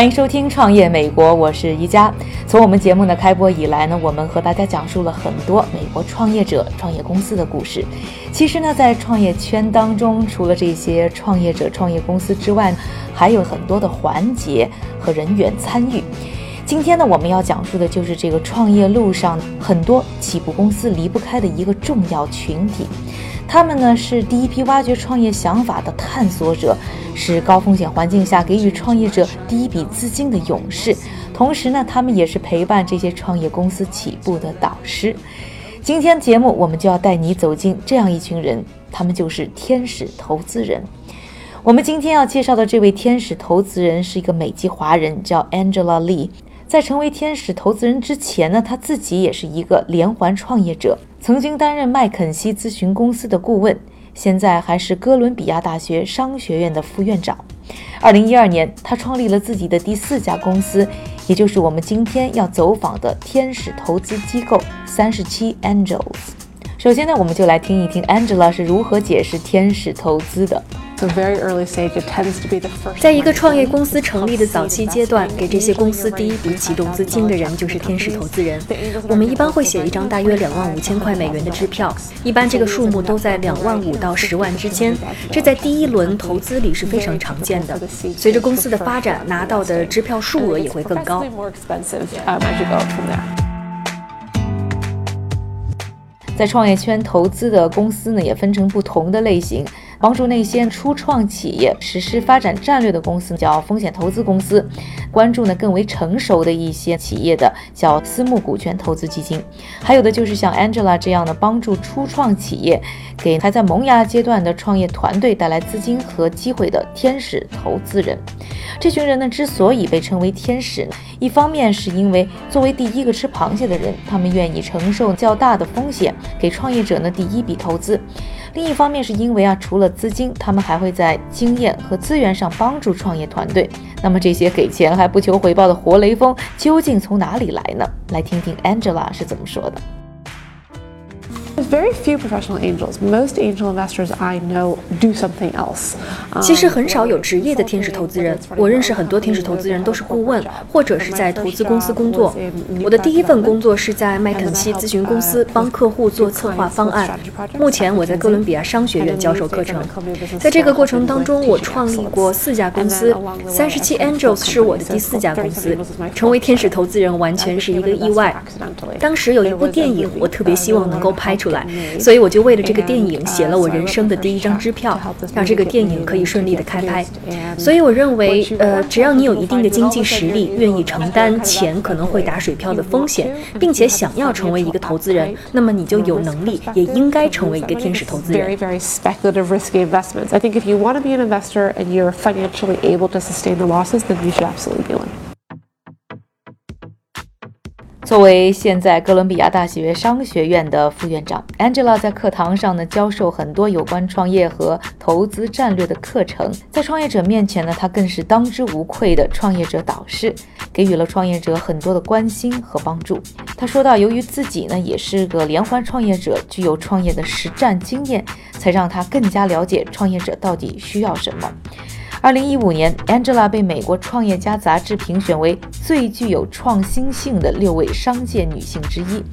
欢迎收听《创业美国》，我是宜佳。从我们节目的开播以来呢，我们和大家讲述了很多美国创业者、创业公司的故事。其实呢，在创业圈当中，除了这些创业者、创业公司之外，还有很多的环节和人员参与。今天呢，我们要讲述的就是这个创业路上很多起步公司离不开的一个重要群体。他们呢是第一批挖掘创业想法的探索者，是高风险环境下给予创业者第一笔资金的勇士。同时呢，他们也是陪伴这些创业公司起步的导师。今天节目我们就要带你走进这样一群人，他们就是天使投资人。我们今天要介绍的这位天使投资人是一个美籍华人，叫 Angela Lee。在成为天使投资人之前呢，他自己也是一个连环创业者。曾经担任麦肯锡咨询公司的顾问，现在还是哥伦比亚大学商学院的副院长。二零一二年，他创立了自己的第四家公司，也就是我们今天要走访的天使投资机构三十七 Angels。首先呢，我们就来听一听 Angela 是如何解释天使投资的。在一个创业公司成立的早期阶段，给这些公司第一笔启动资金的人就是天使投资人。我们一般会写一张大约两万五千块美元的支票，一般这个数目都在两万五到十万之间。这在第一轮投资里是非常常见的。随着公司的发展，拿到的支票数额也会更高。在创业圈投资的公司呢，也分成不同的类型。帮助那些初创企业实施发展战略的公司叫风险投资公司，关注呢更为成熟的一些企业的叫私募股权投资基金，还有的就是像 Angela 这样的帮助初创企业给还在萌芽阶段的创业团队带来资金和机会的天使投资人。这群人呢之所以被称为天使，一方面是因为作为第一个吃螃蟹的人，他们愿意承受较大的风险，给创业者呢第一笔投资。另一方面是因为啊，除了资金，他们还会在经验和资源上帮助创业团队。那么这些给钱还不求回报的活雷锋究竟从哪里来呢？来听听 Angela 是怎么说的。Very few professional angels. Most angel investors I know do something else. 其实很少有职业的天使投资人。我认识很多天使投资人都是顾问，或者是在投资公司工作。我的第一份工作是在麦肯锡咨询公司帮客户做策划方案。目前我在哥伦比亚商学院教授课程。在这个过程当中，我创立过四家公司。三十七 Angels 是我的第四家公司。成为天使投资人完全是一个意外。当时有一部电影，我特别希望能够拍出。来，所以我就为了这个电影写了我人生的第一张支票，让这个电影可以顺利的开拍。所以我认为，呃，只要你有一定的经济实力，愿意承担钱可能会打水漂的风险，并且想要成为一个投资人，那么你就有能力，也应该成为一个天使投资人。作为现在哥伦比亚大学商学院的副院长，Angela 在课堂上呢教授很多有关创业和投资战略的课程。在创业者面前呢，他更是当之无愧的创业者导师，给予了创业者很多的关心和帮助。他说到，由于自己呢也是个连环创业者，具有创业的实战经验，才让他更加了解创业者到底需要什么。二零一五年，Angela 被美国创业家杂志评选为最具有创新性的六位商界女性之一。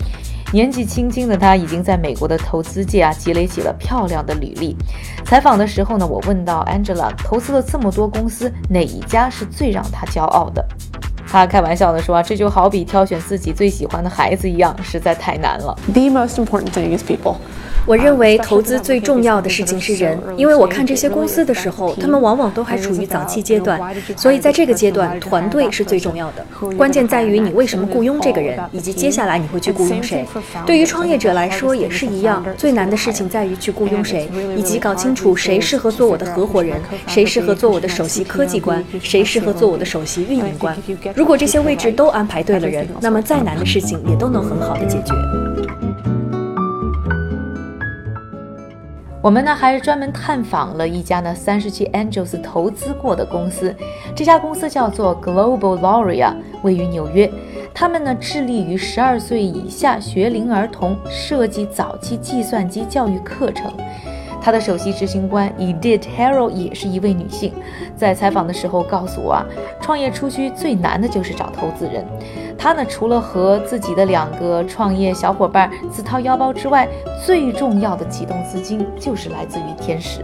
年纪轻轻的她，已经在美国的投资界啊积累起了漂亮的履历。采访的时候呢，我问到 Angela 投资了这么多公司，哪一家是最让她骄傲的？她开玩笑的说：“啊，这就好比挑选自己最喜欢的孩子一样，实在太难了。” The most important thing is people. 我认为投资最重要的事情是人，因为我看这些公司的时候，他们往往都还处于早期阶段，所以在这个阶段，团队是最重要的。关键在于你为什么雇佣这个人，以及接下来你会去雇佣谁。对于创业者来说也是一样，最难的事情在于去雇佣谁，以及搞清楚谁适合做我的合伙人，谁适合做我的首席科技官，谁适合做我的首席运营官。如果这些位置都安排对了人，那么再难的事情也都能很好的解决。我们呢还是专门探访了一家呢三十七 Angels 投资过的公司，这家公司叫做 Global Lauria，位于纽约。他们呢致力于十二岁以下学龄儿童设计早期计算机教育课程。他的首席执行官 Edith Harrow 也是一位女性，在采访的时候告诉我啊，创业初期最难的就是找投资人。她呢除了和自己的两个创业小伙伴自掏腰包之外，最重要的启动资金就是来自于天使。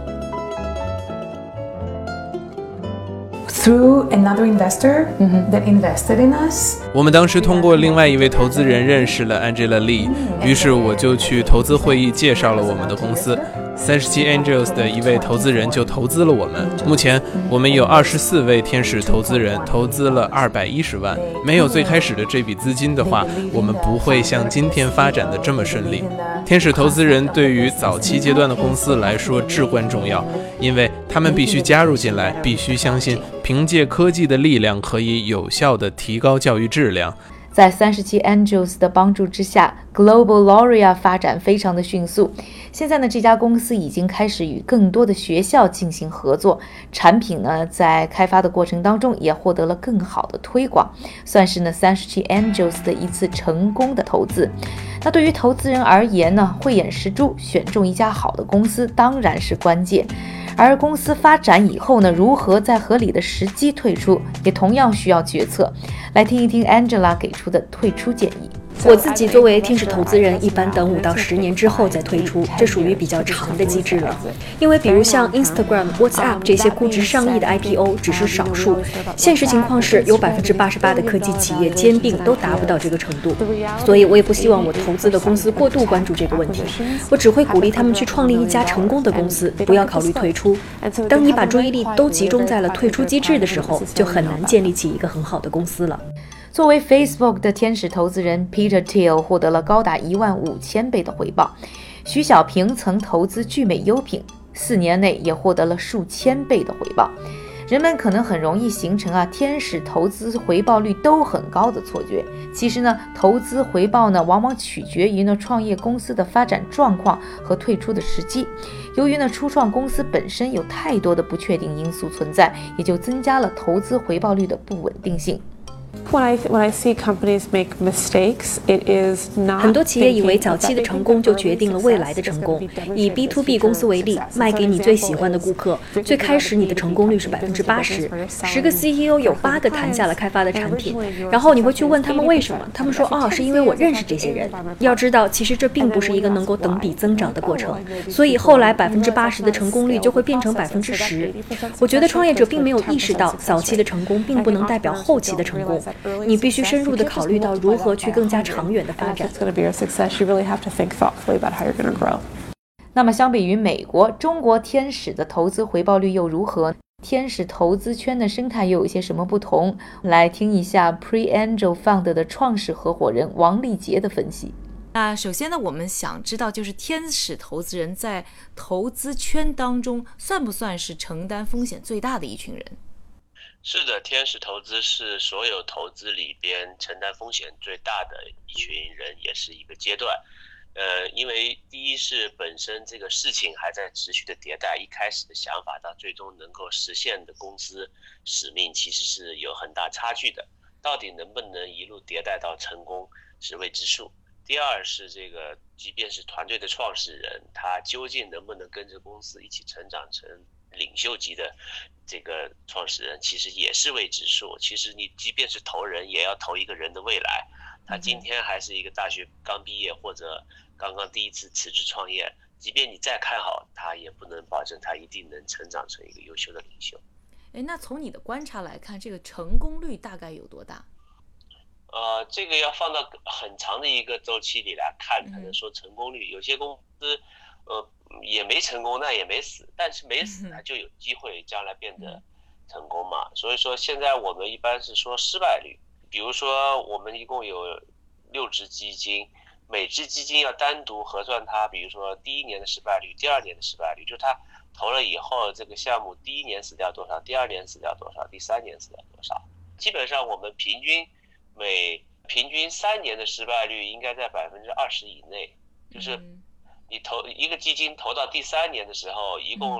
Through another investor that invested in us，我们当时通过另外一位投资人认识了 Angela Lee，于是我就去投资会议介绍了我们的公司。三十七 Angels 的一位投资人就投资了我们。目前我们有二十四位天使投资人投资了二百一十万。没有最开始的这笔资金的话，我们不会像今天发展的这么顺利。天使投资人对于早期阶段的公司来说至关重要，因为他们必须加入进来，必须相信凭借科技的力量可以有效地提高教育质量。在三十七 Angels 的帮助之下，Global Laurea 发展非常的迅速。现在呢，这家公司已经开始与更多的学校进行合作，产品呢在开发的过程当中也获得了更好的推广，算是呢三十七 Angels 的一次成功的投资。那对于投资人而言呢，慧眼识珠，选中一家好的公司当然是关键。而公司发展以后呢，如何在合理的时机退出，也同样需要决策。来听一听 Angela 给出的退出建议。我自己作为天使投资人，一般等五到十年之后再退出，这属于比较长的机制了。因为比如像 Instagram、WhatsApp 这些估值上亿的 IPO 只是少数，现实情况是有百分之八十八的科技企业兼并都达不到这个程度。所以我也不希望我投资的公司过度关注这个问题，我只会鼓励他们去创立一家成功的公司，不要考虑退出。当你把注意力都集中在了退出机制的时候，就很难建立起一个很好的公司了。作为 Facebook 的天使投资人，Peter Thiel 获得了高达一万五千倍的回报。徐小平曾投资聚美优品，四年内也获得了数千倍的回报。人们可能很容易形成啊，天使投资回报率都很高的错觉。其实呢，投资回报呢，往往取决于呢创业公司的发展状况和退出的时机。由于呢初创公司本身有太多的不确定因素存在，也就增加了投资回报率的不稳定性。When I when I see companies make mistakes, it is not. 很多企业以为早期的成功就决定了未来的成功。以 B to B 公司为例，卖给你最喜欢的顾客，最开始你的成功率是百分之八十，十个 CEO 有八个谈下了开发的产品。然后你会去问他们为什么，他们说哦，是因为我认识这些人。要知道，其实这并不是一个能够等比增长的过程。所以后来百分之八十的成功率就会变成百分之十。我觉得创业者并没有意识到，早期的成功并不能代表后期的成功。你必须深入的考虑到如何去更加长远的发展。那么，相比于美国，中国天使的投资回报率又如何？天使投资圈的生态又有一些什么不同？来听一下 Pre Angel Fund 的创始合伙人王立杰的分析。那首先呢，我们想知道，就是天使投资人在投资圈当中，算不算是承担风险最大的一群人？是的，天使投资是所有投资里边承担风险最大的一群人，也是一个阶段。呃，因为第一是本身这个事情还在持续的迭代，一开始的想法到最终能够实现的公司使命，其实是有很大差距的。到底能不能一路迭代到成功是未知数。第二是这个，即便是团队的创始人，他究竟能不能跟着公司一起成长成？领袖级的这个创始人其实也是未知数。其实你即便是投人，也要投一个人的未来。他今天还是一个大学刚毕业或者刚刚第一次辞职创业，即便你再看好他，也不能保证他一定能成长成一个优秀的领袖。哎，那从你的观察来看，这个成功率大概有多大？呃，这个要放到很长的一个周期里来看，才能说成功率。有些公司，呃，也没成功，那也没死，但是没死，它就有机会将来变得成功嘛。所以说，现在我们一般是说失败率。比如说，我们一共有六只基金，每只基金要单独核算它，比如说第一年的失败率，第二年的失败率，就它投了以后，这个项目第一年死掉多少，第二年死掉多少，第三年死掉多少。基本上我们平均。每平均三年的失败率应该在百分之二十以内，就是你投一个基金投到第三年的时候，一共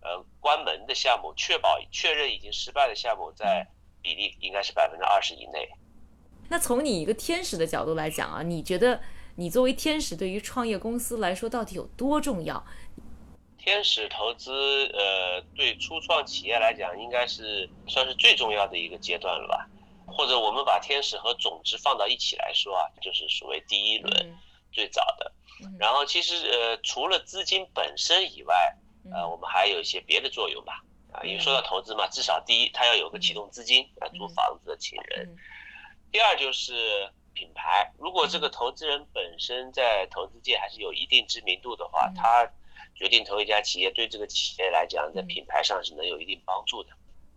呃关门的项目，确保确认已经失败的项目，在比例应该是百分之二十以内。那从你一个天使的角度来讲啊，你觉得你作为天使对于创业公司来说到底有多重要？天使投资呃对初创企业来讲，应该是算是最重要的一个阶段了吧。或者我们把天使和种子放到一起来说啊，就是所谓第一轮最早的。然后其实呃，除了资金本身以外，呃，我们还有一些别的作用吧。啊，因为说到投资嘛，至少第一，它要有个启动资金啊，租房子请人。第二就是品牌，如果这个投资人本身在投资界还是有一定知名度的话，他决定投一家企业，对这个企业来讲，在品牌上是能有一定帮助的。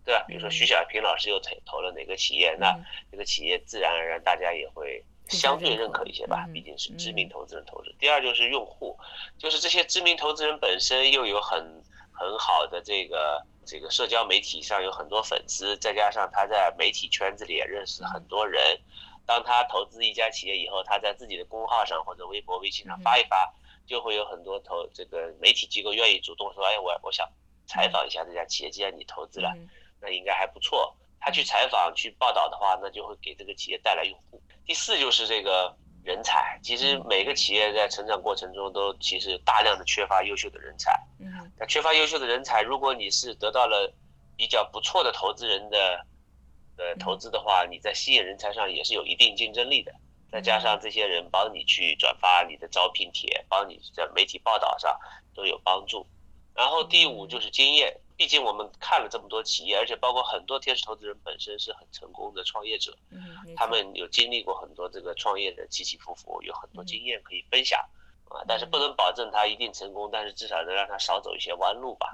对吧？比如说徐小平老师又投投了哪个企业，那这个企业自然而然大家也会相对认可一些吧，毕竟是知名投资人投资。第二就是用户，就是这些知名投资人本身又有很很好的这个这个社交媒体上有很多粉丝，再加上他在媒体圈子里也认识很多人。当他投资一家企业以后，他在自己的公号上或者微博、微信上发一发，就会有很多投这个媒体机构愿意主动说：“哎，我我想采访一下这家企业，既然你投资了。”那应该还不错。他去采访、去报道的话，那就会给这个企业带来用户。第四就是这个人才，其实每个企业在成长过程中都其实大量的缺乏优秀的人才。嗯，那缺乏优秀的人才，如果你是得到了比较不错的投资人的呃投资的话，你在吸引人才上也是有一定竞争力的。再加上这些人帮你去转发你的招聘帖，帮你在媒体报道上都有帮助。然后第五就是经验。毕竟我们看了这么多企业，而且包括很多天使投资人本身是很成功的创业者，他们有经历过很多这个创业的起起伏伏，有很多经验可以分享啊。但是不能保证他一定成功，但是至少能让他少走一些弯路吧。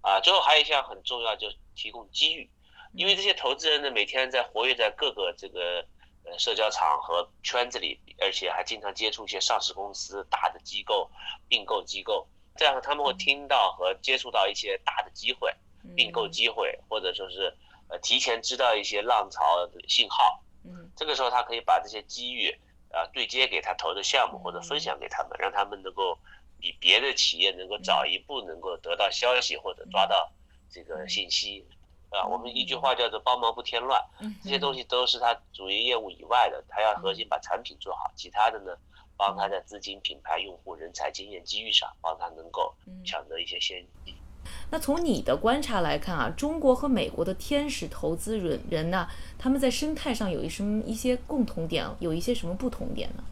啊，最后还有一项很重要，就是提供机遇，因为这些投资人呢每天在活跃在各个这个呃社交场合圈子里，而且还经常接触一些上市公司、大的机构、并购机构。这样他们会听到和接触到一些大的机会、并购机会，或者说是呃提前知道一些浪潮的信号。嗯，这个时候他可以把这些机遇啊对接给他投的项目，或者分享给他们，让他们能够比别的企业能够早一步能够得到消息或者抓到这个信息。啊，我们一句话叫做“帮忙不添乱”。这些东西都是他主营业务以外的，他要核心把产品做好，其他的呢？帮他在资金、品牌、用户、人才、经验、机遇上，帮他能够抢得一些先机。那从你的观察来看啊，中国和美国的天使投资人人呢，他们在生态上有一什么一些共同点，有一些什么不同点呢？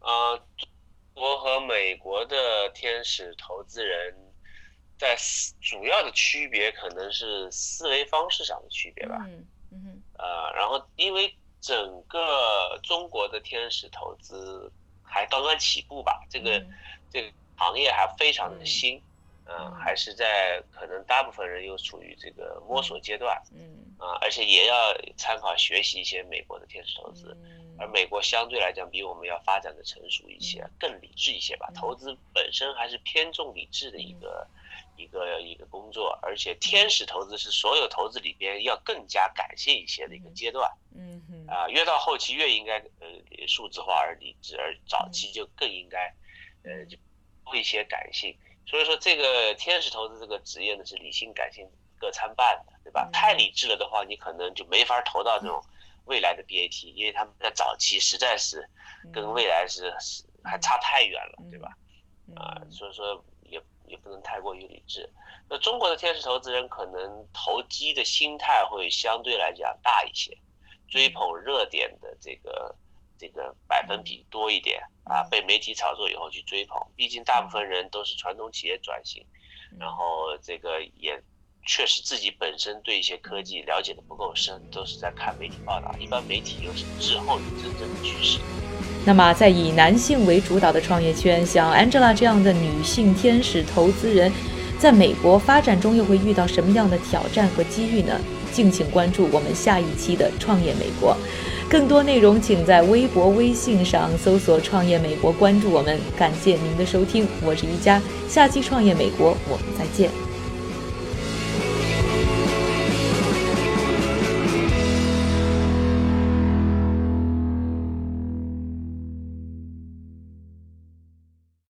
呃，中国和美国的天使投资人，在主要的区别可能是思维方式上的区别吧。嗯嗯。呃，然后因为。整个中国的天使投资还刚刚起步吧，这个这个行业还非常的新，嗯，还是在可能大部分人又处于这个摸索阶段，嗯，啊，而且也要参考学习一些美国的天使投资，而美国相对来讲比我们要发展的成熟一些，更理智一些吧，投资本身还是偏重理智的一个。一个一个工作，而且天使投资是所有投资里边要更加感性一些的一个阶段。嗯。哼，啊，越到后期越应该呃数字化而理智，而早期就更应该呃就多一些感性。所以说，这个天使投资这个职业呢是理性感性各参半的，对吧？太理智了的话，你可能就没法投到这种未来的 BAT，因为他们在早期实在是跟未来是是还差太远了，对吧？啊，所以说。也不能太过于理智。那中国的天使投资人可能投机的心态会相对来讲大一些，追捧热点的这个这个百分比多一点啊，被媒体炒作以后去追捧。毕竟大部分人都是传统企业转型，然后这个也确实自己本身对一些科技了解的不够深，都是在看媒体报道。一般媒体又是滞后于真正的趋势。那么，在以男性为主导的创业圈，像 Angela 这样的女性天使投资人，在美国发展中又会遇到什么样的挑战和机遇呢？敬请关注我们下一期的《创业美国》，更多内容请在微博、微信上搜索“创业美国”，关注我们。感谢您的收听，我是一佳，下期《创业美国》我们再见。